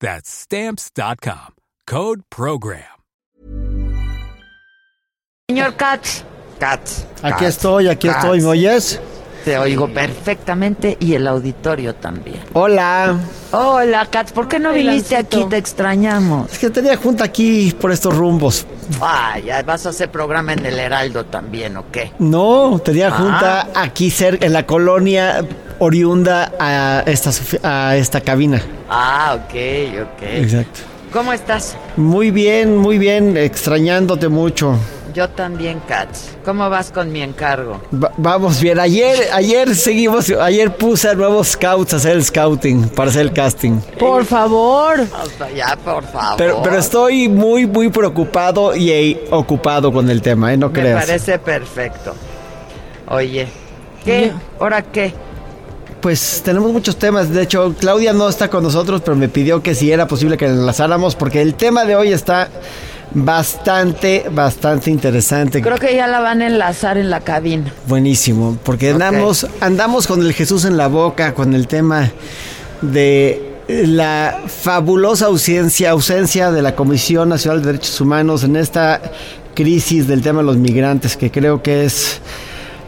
That's stamps.com. Code program. Señor Katz, Katz. Aquí Katz, estoy, aquí Katz. estoy, ¿me oyes? Te oigo perfectamente y el auditorio también. Hola. Hola, Katz, ¿por qué no viniste aquí? Te extrañamos. Es que tenía junta aquí por estos rumbos. Ay, ya vas a hacer programa en el Heraldo también, ¿o qué? No, tenía Ah. junta aquí cerca, en la colonia oriunda a esta, a esta cabina. Ah, ok, ok. Exacto. ¿Cómo estás? Muy bien, muy bien, extrañándote mucho. Yo también, Katz. ¿Cómo vas con mi encargo? Va- vamos bien, ayer, ayer seguimos, ayer puse a nuevos scouts a hacer el scouting, para hacer el casting. Por favor. Ya, por favor. Pero, pero estoy muy, muy preocupado y eh, ocupado con el tema, ¿eh? No Me creas. parece perfecto. Oye, ¿qué? ¿Ahora qué? Pues tenemos muchos temas. De hecho, Claudia no está con nosotros, pero me pidió que si era posible que la enlazáramos, porque el tema de hoy está bastante, bastante interesante. Creo que ya la van a enlazar en la cabina. Buenísimo, porque andamos, andamos con el Jesús en la boca, con el tema de la fabulosa ausencia, ausencia de la Comisión Nacional de Derechos Humanos en esta crisis del tema de los migrantes, que creo que es,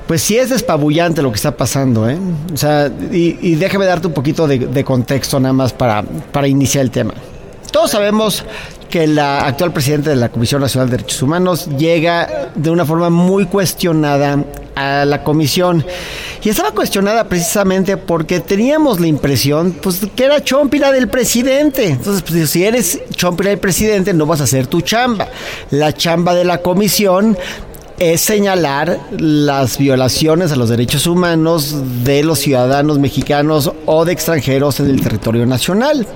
pues sí es despabullante lo que está pasando, ¿eh? O sea, y, y déjame darte un poquito de, de contexto nada más para, para iniciar el tema. Todos sabemos que la actual presidenta de la Comisión Nacional de Derechos Humanos llega de una forma muy cuestionada a la comisión. Y estaba cuestionada precisamente porque teníamos la impresión pues, que era chompira del presidente. Entonces, pues, si eres chompira del presidente, no vas a hacer tu chamba. La chamba de la comisión es señalar las violaciones a los derechos humanos de los ciudadanos mexicanos o de extranjeros en el territorio nacional.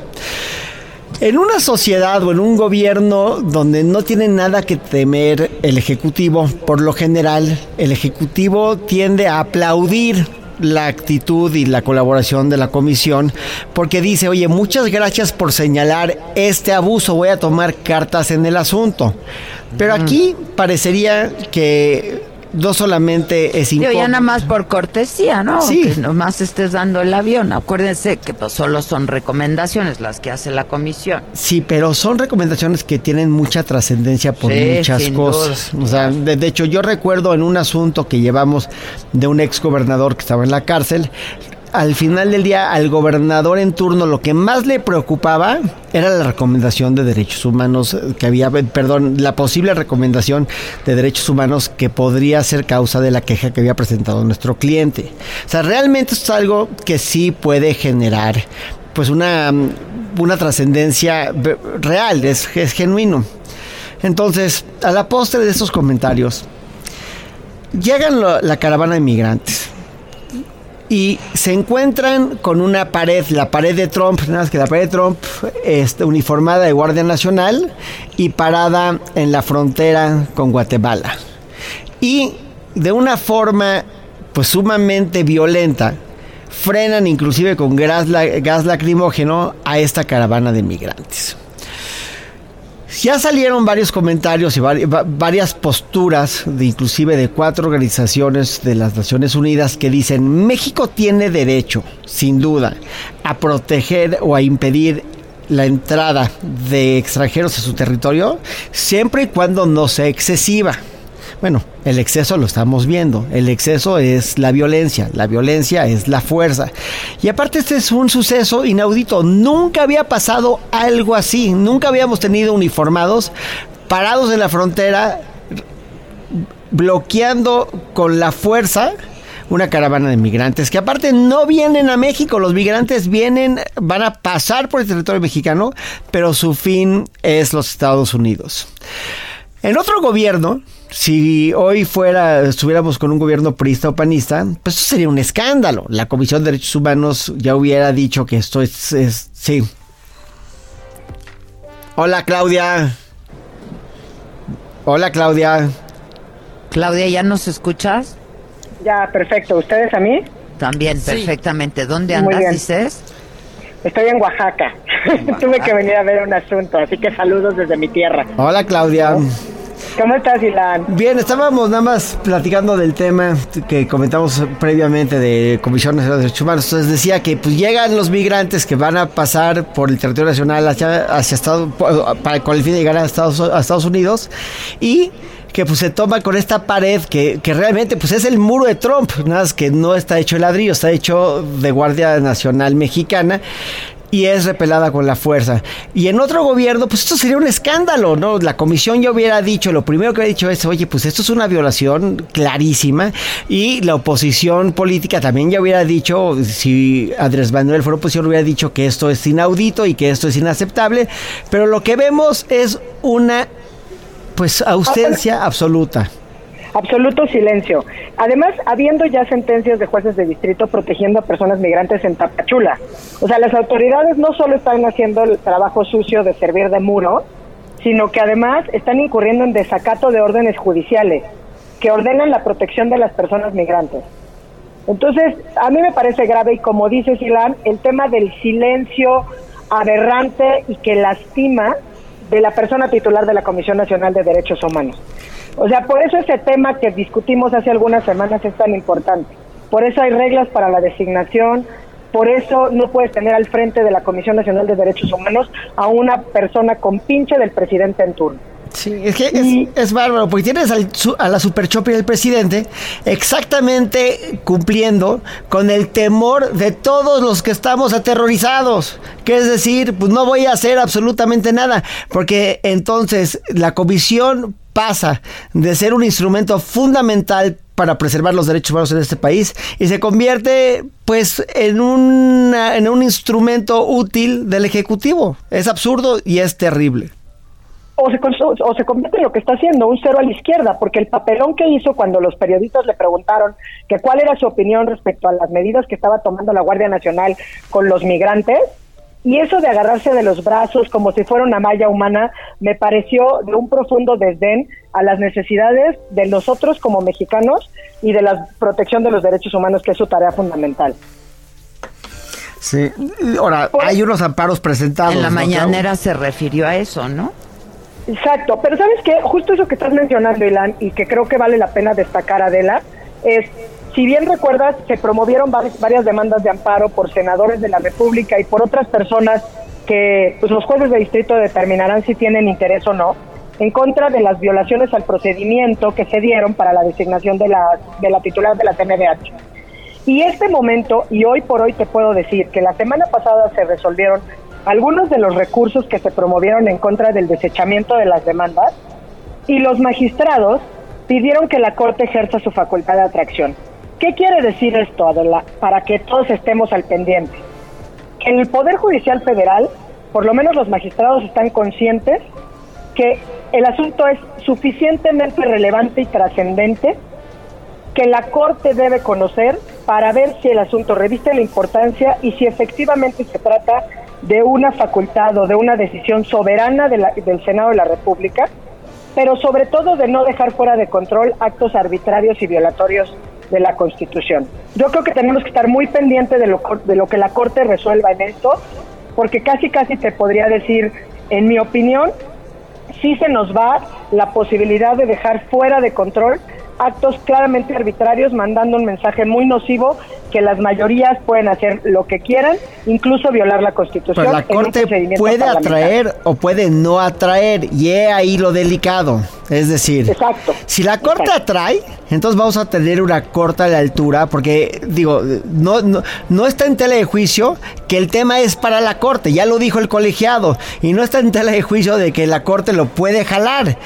En una sociedad o en un gobierno donde no tiene nada que temer el Ejecutivo, por lo general, el Ejecutivo tiende a aplaudir la actitud y la colaboración de la comisión porque dice, oye, muchas gracias por señalar este abuso, voy a tomar cartas en el asunto. Pero aquí parecería que no solamente es Digo, ya incómodo. nada más por cortesía, ¿no? Sí. Que nomás estés dando el avión. Acuérdense que pues, solo son recomendaciones las que hace la comisión. Sí, pero son recomendaciones que tienen mucha trascendencia por Sí, muchas cosas. duda. O sea, de, de hecho, yo recuerdo en un asunto que llevamos de un ex gobernador que estaba en la cárcel. Al final del día, al gobernador en turno, lo que más le preocupaba era la recomendación de derechos humanos eh, que había, eh, perdón, la posible recomendación de derechos humanos que podría ser causa de la queja que había presentado nuestro cliente. O sea, realmente esto es algo que sí puede generar, pues, una, mm, una trascendencia real, es, es genuino. Entonces, a la postre de esos comentarios, llegan la caravana de migrantes y se encuentran con una pared, la pared de Trump, nada más que la pared de Trump este, uniformada de Guardia Nacional y parada en la frontera con Guatemala. Y de una forma pues sumamente violenta, frenan inclusive con gas, gas lacrimógeno a esta caravana de migrantes. Ya salieron varios comentarios y vari- va- varias posturas, de inclusive de cuatro organizaciones de las Naciones Unidas, que dicen México tiene derecho, sin duda, a proteger o a impedir la entrada de extranjeros a su territorio, siempre y cuando no sea excesiva. Bueno, el exceso lo estamos viendo. El exceso es la violencia. La violencia es la fuerza. Y aparte este es un suceso inaudito. Nunca había pasado algo así. Nunca habíamos tenido uniformados parados en la frontera bloqueando con la fuerza una caravana de migrantes que aparte no vienen a México, los migrantes vienen, van a pasar por el territorio mexicano, pero su fin es los Estados Unidos. En otro gobierno, si hoy fuera, estuviéramos con un gobierno priista o panista, pues eso sería un escándalo. La Comisión de Derechos Humanos ya hubiera dicho que esto es, es sí. Hola Claudia. Hola Claudia. Claudia, ¿ya nos escuchas? Ya, perfecto. ¿Ustedes a mí? También, perfectamente. ¿Dónde andas, dices? Estoy en Oaxaca. Tuve que venir a ver un asunto, así que saludos desde mi tierra. Hola, Claudia. ¿Cómo estás, Ilan? Bien, estábamos nada más platicando del tema que comentamos previamente de comisiones de Derechos Humanos. Entonces decía que pues llegan los migrantes que van a pasar por el territorio nacional hacia, hacia Estados para con el fin de llegar a Estados, a Estados Unidos y que pues se toma con esta pared que, que, realmente pues es el muro de Trump, nada más que no está hecho de ladrillo, está hecho de Guardia Nacional Mexicana y es repelada con la fuerza. Y en otro gobierno, pues esto sería un escándalo, ¿no? La comisión ya hubiera dicho, lo primero que hubiera dicho es, oye, pues esto es una violación clarísima. Y la oposición política también ya hubiera dicho, si Andrés Manuel fuera oposición, hubiera dicho que esto es inaudito y que esto es inaceptable. Pero lo que vemos es una pues ausencia absoluta. Absoluto silencio. Además, habiendo ya sentencias de jueces de distrito protegiendo a personas migrantes en Tapachula. O sea, las autoridades no solo están haciendo el trabajo sucio de servir de muro, sino que además están incurriendo en desacato de órdenes judiciales que ordenan la protección de las personas migrantes. Entonces, a mí me parece grave y como dice Silán, el tema del silencio aberrante y que lastima de la persona titular de la Comisión Nacional de Derechos Humanos. O sea, por eso ese tema que discutimos hace algunas semanas es tan importante. Por eso hay reglas para la designación, por eso no puedes tener al frente de la Comisión Nacional de Derechos Humanos a una persona con pinche del presidente en turno. Sí, es que es, bárbaro, porque tienes a la super del presidente exactamente cumpliendo con el temor de todos los que estamos aterrorizados. Que es decir, pues no voy a hacer absolutamente nada, porque entonces la comisión pasa de ser un instrumento fundamental para preservar los derechos humanos en este país y se convierte pues en, en un instrumento útil del Ejecutivo. Es absurdo y es terrible o se, o se convierte en lo que está haciendo, un cero a la izquierda, porque el papelón que hizo cuando los periodistas le preguntaron que cuál era su opinión respecto a las medidas que estaba tomando la Guardia Nacional con los migrantes, y eso de agarrarse de los brazos como si fuera una malla humana, me pareció de un profundo desdén a las necesidades de nosotros como mexicanos y de la protección de los derechos humanos, que es su tarea fundamental. Sí, ahora, hay unos amparos presentados. En la mañanera se refirió a eso, ¿no? Exacto, pero sabes qué, justo eso que estás mencionando, Ilan, y que creo que vale la pena destacar, Adela, es, si bien recuerdas, se promovieron varias, demandas de amparo por senadores de la República y por otras personas que pues, los jueces de distrito determinarán si tienen interés o no, en contra de las violaciones al procedimiento que se dieron para la designación de la, de la titular de la TNDH. Y este momento, y hoy por hoy te puedo decir que la semana pasada se resolvieron algunos de los recursos que se promovieron en contra del desechamiento de las demandas y los magistrados pidieron que la Corte ejerza su facultad de atracción. ¿Qué quiere decir esto, Adela? Para que todos estemos al pendiente. En el Poder Judicial Federal, por lo menos los magistrados están conscientes que el asunto es suficientemente relevante y trascendente que la Corte debe conocer para ver si el asunto reviste la importancia y si efectivamente se trata de una facultad o de una decisión soberana del Senado de la República, pero sobre todo de no dejar fuera de control actos arbitrarios y violatorios de la Constitución. Yo creo que tenemos que estar muy pendientes de lo, de lo que la Corte resuelva en esto, porque casi casi te podría decir, en mi opinión, sí se nos va la posibilidad de dejar fuera de control actos claramente arbitrarios, mandando un mensaje muy nocivo que las mayorías pueden hacer lo que quieran, incluso violar la Constitución. Pero la Corte puede atraer o puede no atraer, y he ahí lo delicado. Es decir, exacto, si la Corte atrae, entonces vamos a tener una corta de altura, porque digo, no, no, no está en tela de juicio que el tema es para la Corte, ya lo dijo el colegiado, y no está en tela de juicio de que la Corte lo puede jalar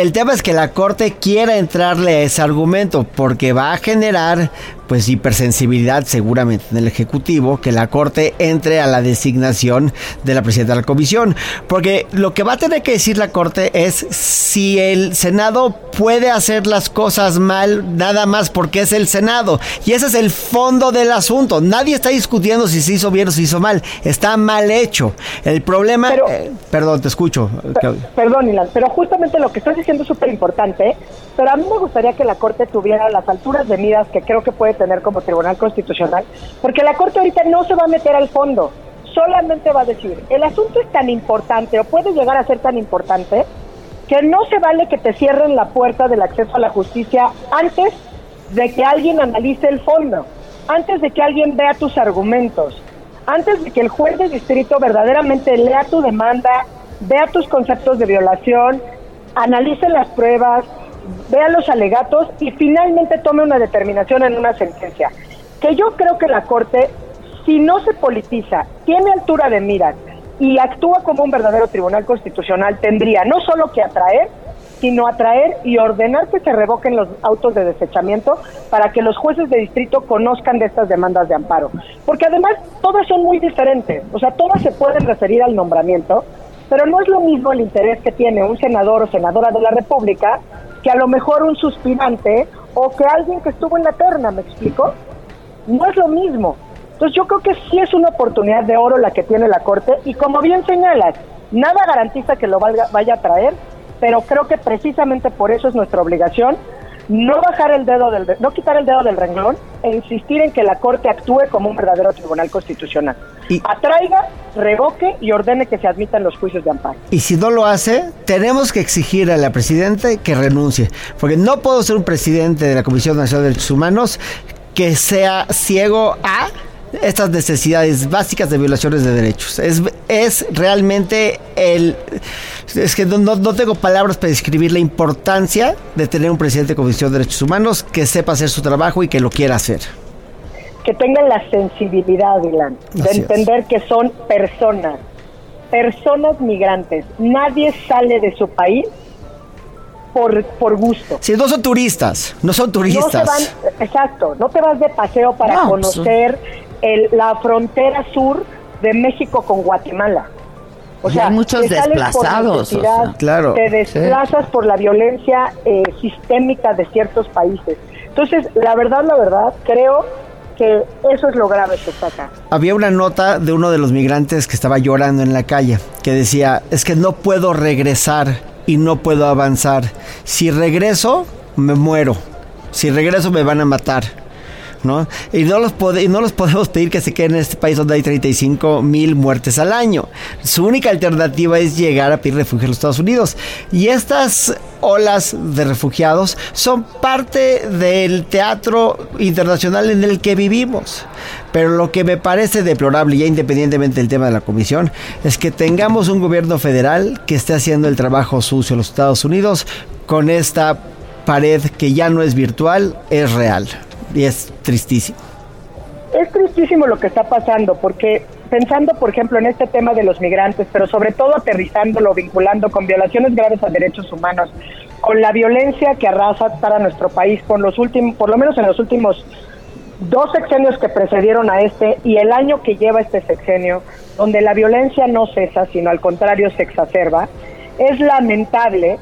El tema es que la Corte quiera entrarle a ese argumento porque va a generar pues hipersensibilidad seguramente en el Ejecutivo que la Corte entre a la designación de la presidenta de la Comisión. Porque lo que va a tener que decir la Corte es si el Senado puede hacer las cosas mal nada más porque es el Senado. Y ese es el fondo del asunto. Nadie está discutiendo si se hizo bien o se hizo mal. Está mal hecho. El problema... Eh, perdón, te escucho. perdón, Ilan, pero justamente lo que estás diciendo es súper importante. Pero a mí me gustaría que la Corte tuviera las alturas de miras que creo que puede tener como Tribunal Constitucional, porque la Corte ahorita no se va a meter al fondo, solamente va a decir, el asunto es tan importante o puede llegar a ser tan importante que no se vale que te cierren la puerta del acceso a la justicia antes de que alguien analice el fondo, antes de que alguien vea tus argumentos, antes de que el juez de distrito verdaderamente lea tu demanda, vea tus conceptos de violación, analice las pruebas, vea los alegatos y finalmente tome una determinación en una sentencia. Que yo creo que la Corte, si no se politiza, tiene altura de miras y actúa como un verdadero tribunal constitucional, tendría no solo que atraer, sino atraer y ordenar que se revoquen los autos de desechamiento para que los jueces de distrito conozcan de estas demandas de amparo. Porque además todas son muy diferentes, o sea, todas se pueden referir al nombramiento, pero no es lo mismo el interés que tiene un senador o senadora de la República que a lo mejor un suspirante o que alguien que estuvo en la terna, ¿me explico? No es lo mismo. Entonces yo creo que sí es una oportunidad de oro la que tiene la Corte y como bien señalas, nada garantiza que lo vaya a traer, pero creo que precisamente por eso es nuestra obligación no bajar el dedo del no quitar el dedo del renglón e insistir en que la Corte actúe como un verdadero tribunal constitucional. Y, Atraiga, revoque y ordene que se admitan los juicios de amparo. Y si no lo hace, tenemos que exigir a la presidenta que renuncie, porque no puedo ser un presidente de la Comisión Nacional de Derechos Humanos que sea ciego a estas necesidades básicas de violaciones de derechos. Es, es realmente el... Es que no, tengo palabras para describir la importancia de tener un presidente de Comisión de Derechos Humanos que sepa hacer su trabajo y que lo quiera hacer. Que tengan la sensibilidad, Dylan, de entender que son personas, personas migrantes. Nadie sale de su país por, por gusto. Si no son turistas, no son turistas. exacto, no te vas de paseo para pues, conocer la frontera sur de México con Guatemala. O sea, hay muchos desplazados. claro. Te desplazas por la violencia eh, sistémica de ciertos países. Entonces, la verdad, la verdad, creo que eso es lo grave que está acá. Había una nota de uno de los migrantes que estaba llorando en la calle, que decía, es que no puedo regresar y no puedo avanzar. Si regreso, me muero. Si regreso, me van a matar. ¿No? Y no los, no los podemos pedir que se queden en este país donde hay 35 mil muertes al año. Su única alternativa es llegar a pedir refugio en los Estados Unidos. Y estas olas de refugiados son parte del teatro internacional en el que vivimos. Pero lo que me parece deplorable, ya independientemente del tema de la comisión, es que tengamos un gobierno federal que esté haciendo el trabajo sucio en los Estados Unidos con esta pared que ya no es virtual, es real y es tristísimo. Es tristísimo lo que está pasando, porque pensando, por ejemplo, en este tema de los migrantes, pero sobre todo aterrizándolo, vinculando con violaciones graves a derechos humanos, con la violencia que arrasa para nuestro país, con los últimos, por lo menos en los últimos dos sexenios que precedieron a este y el año que lleva este sexenio, donde la violencia no cesa, sino al contrario se exacerba, es lamentable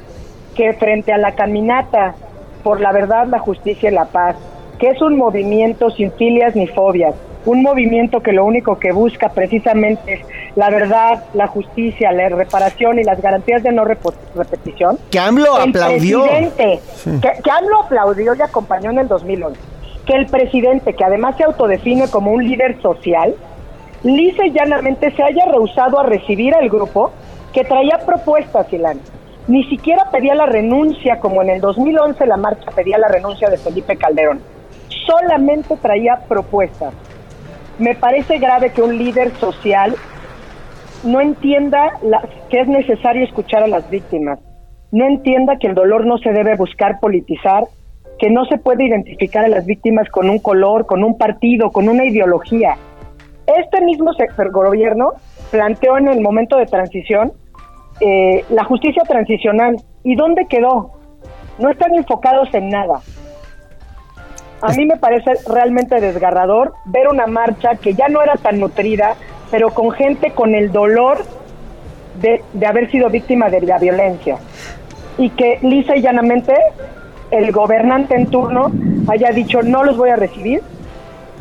que frente a la caminata por la verdad, la justicia y la paz, que es un movimiento sin filias ni fobias, un movimiento que lo único que busca precisamente es la verdad, la justicia, la reparación y las garantías de no repetición. Que AMLO aplaudió. que, que AMLO aplaudió y acompañó en el 2011. Que el presidente, que además se autodefine como un líder social, lisa y llanamente se haya rehusado a recibir al grupo que traía propuestas, Ilan. Ni siquiera pedía la renuncia, como en el 2011 la marcha pedía la renuncia de Felipe Calderón solamente traía propuestas. Me parece grave que un líder social no entienda que es necesario escuchar a las víctimas, no entienda que el dolor no se debe buscar politizar, que no se puede identificar a las víctimas con un color, con un partido, con una ideología. Este mismo gobierno planteó en el momento de transición eh, la justicia transicional. ¿Y dónde quedó? No están enfocados en nada. A mí me parece realmente desgarrador ver una marcha que ya no era tan nutrida, pero con gente con el dolor de, de haber sido víctima de la violencia. Y que lisa y llanamente el gobernante en turno haya dicho no los voy a recibir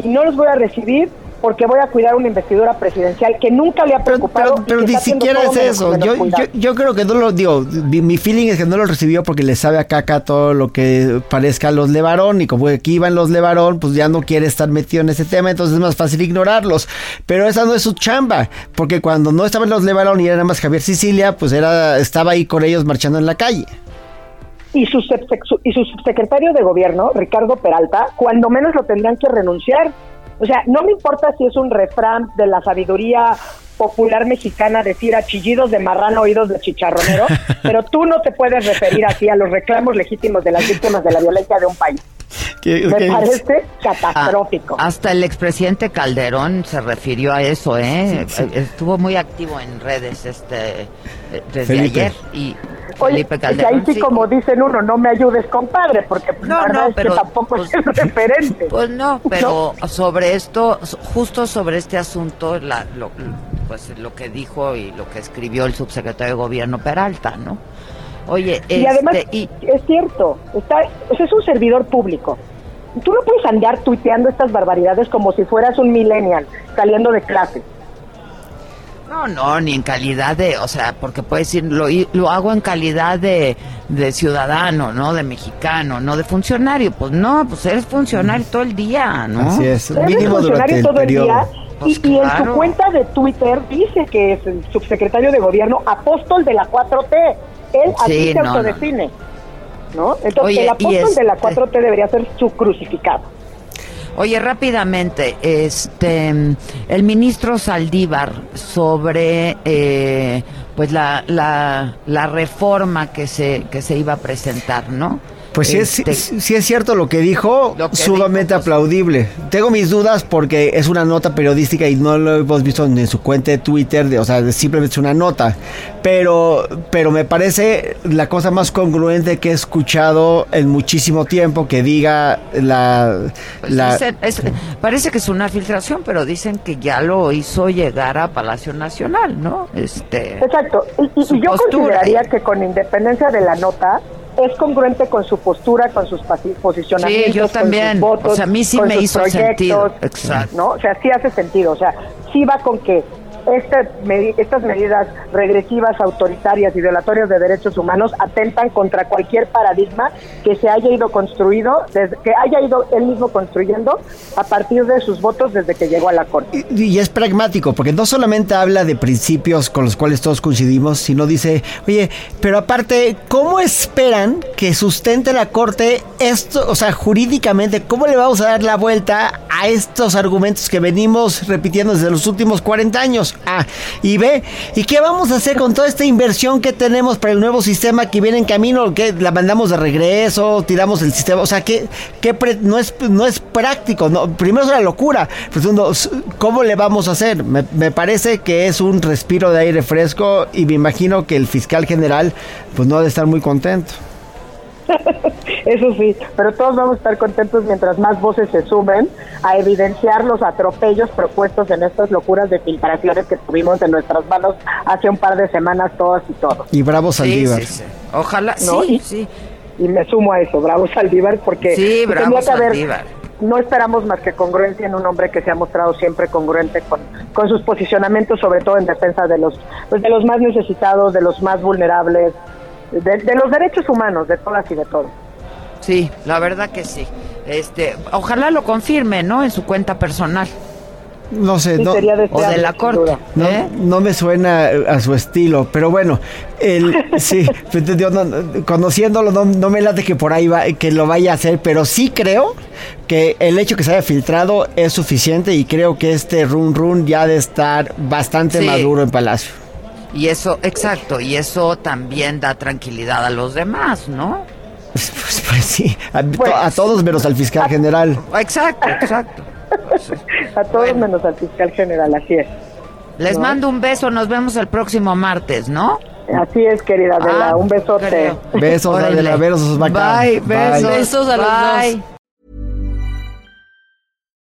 y no los voy a recibir porque voy a cuidar una investidura presidencial que nunca le ha preocupado. Pero, ni siquiera es eso. Yo, yo, creo que no lo digo. Mi, feeling es que no lo recibió porque le sabe a caca todo lo que parezca a los Levarón. Y como aquí iban los Levarón, pues ya no quiere estar metido en ese tema. Entonces es más fácil ignorarlos. Pero esa no es su chamba. Porque cuando no estaban los Levarón y era nada más Javier Sicilia, pues era estaba ahí con ellos marchando en la calle. Y su, y su subsecretario de gobierno, Ricardo Peralta, cuando menos lo tendrán que renunciar o sea, no me importa si es un refrán de la sabiduría popular mexicana decir a chillidos de marrano, oídos de chicharronero, pero tú no te puedes referir así a los reclamos legítimos de las víctimas de la violencia de un país. Me parece catastrófico. Ah, hasta el expresidente Calderón se refirió a eso, ¿eh? Estuvo muy activo en redes este desde ayer y Felipe Calderón. ahí sí, como dicen uno, no me ayudes, compadre, porque pues, no, no, pero, tampoco es pues, referente. Pues no, pero sobre esto, justo sobre este asunto, la, lo, pues lo que dijo y lo que escribió el subsecretario de Gobierno Peralta, ¿no? Oye, y además este, es cierto, está, es un servidor público. Tú no puedes andar tuiteando estas barbaridades como si fueras un millennial saliendo de clase. No, no, ni en calidad de, o sea, porque puedes decir, lo, lo hago en calidad de, de ciudadano, ¿no? De mexicano, no de funcionario. Pues no, pues eres funcionario todo el día, ¿no? Así es, mínimo funcionario todo el día. Pues y, en su cuenta de Twitter dice que es el subsecretario de gobierno apóstol de la 4T. Él así se autodefine. No, Entonces, el apóstol de la 4T este debería ser su crucificado. Oye, rápidamente, este, el ministro Saldívar sobre, eh, pues la, la, la reforma que se que se iba a presentar, ¿no? Pues sí, es, este, es cierto lo que dijo, sumamente pues, aplaudible. Tengo mis dudas porque es una nota periodística y no lo hemos visto en su cuenta de Twitter, de, o sea, simplemente es una nota. Pero, pero me parece la cosa más congruente que he escuchado en muchísimo tiempo que diga la... Pues parece que es una filtración, pero dicen que ya lo hizo llegar a Palacio Nacional, ¿no? Este, Exacto. Y, y yo consideraría que con independencia de la nota, es congruente con su postura, con sus posicionamientos, sí, yo también. con sus votos, o sea, a mí sí me hizo sentido. Exacto. ¿no? O sea, sí hace sentido. O sea, sí va con que estas medidas regresivas, autoritarias y violatorias de derechos humanos atentan contra cualquier paradigma que se haya ido construido, que haya ido él mismo construyendo a partir de sus votos desde que llegó a la Corte. Y, es pragmático, porque no solamente habla de principios con los cuales todos coincidimos, sino dice, oye, pero aparte, ¿cómo esperan que sustente la Corte esto, o sea, jurídicamente, cómo le vamos a dar la vuelta a estos argumentos que venimos repitiendo desde los últimos 40 años? Y B. ¿Y qué vamos a hacer con toda esta inversión que tenemos para el nuevo sistema que viene en camino? que ¿La mandamos de regreso? ¿Tiramos el sistema? O sea, que, no, es, no es práctico. No, primero es una locura. Segundo, ¿cómo le vamos a hacer? Me, me parece que es un respiro de aire fresco y me imagino que el fiscal general pues no ha de estar muy contento. Eso sí, pero todos vamos a estar contentos mientras más voces se sumen a evidenciar los atropellos propuestos en estas locuras de filtraciones que tuvimos en nuestras manos hace un par de semanas todas y todos. Y bravo Saldívar. Ojalá, ¿No? sí, sí. Y me sumo a eso, bravo Saldívar, porque sí, bravo Saldívar. no esperamos más que congruencia en un hombre que se ha mostrado siempre congruente con, con sus posicionamientos, sobre todo en defensa de los, pues, de los más necesitados, de los más vulnerables, de, los derechos humanos, de todas y de todos. Sí, la verdad que sí. Este, ojalá lo confirme, ¿no? En su cuenta personal. No sé, no, o de la corte. ¿eh? No, me suena a su estilo, pero bueno, el, sí, pues, conociéndolo no, me late que por ahí va, que lo vaya a hacer, pero sí creo que el hecho que se haya filtrado es suficiente y creo que este run run ya de estar bastante maduro en Palacio. Y eso, exacto, y eso también da tranquilidad a los demás, ¿no? Pues, pues, pues sí, a, pues, todos menos al fiscal general. Exacto, exacto. a todos menos al fiscal general, así es. Les mando un beso, nos vemos el próximo martes, ¿no? Así es, querida Adela. Ah, Un besote. creo. Besos. Adela, besos, bacán. Bye, besos. Besos a los Bye.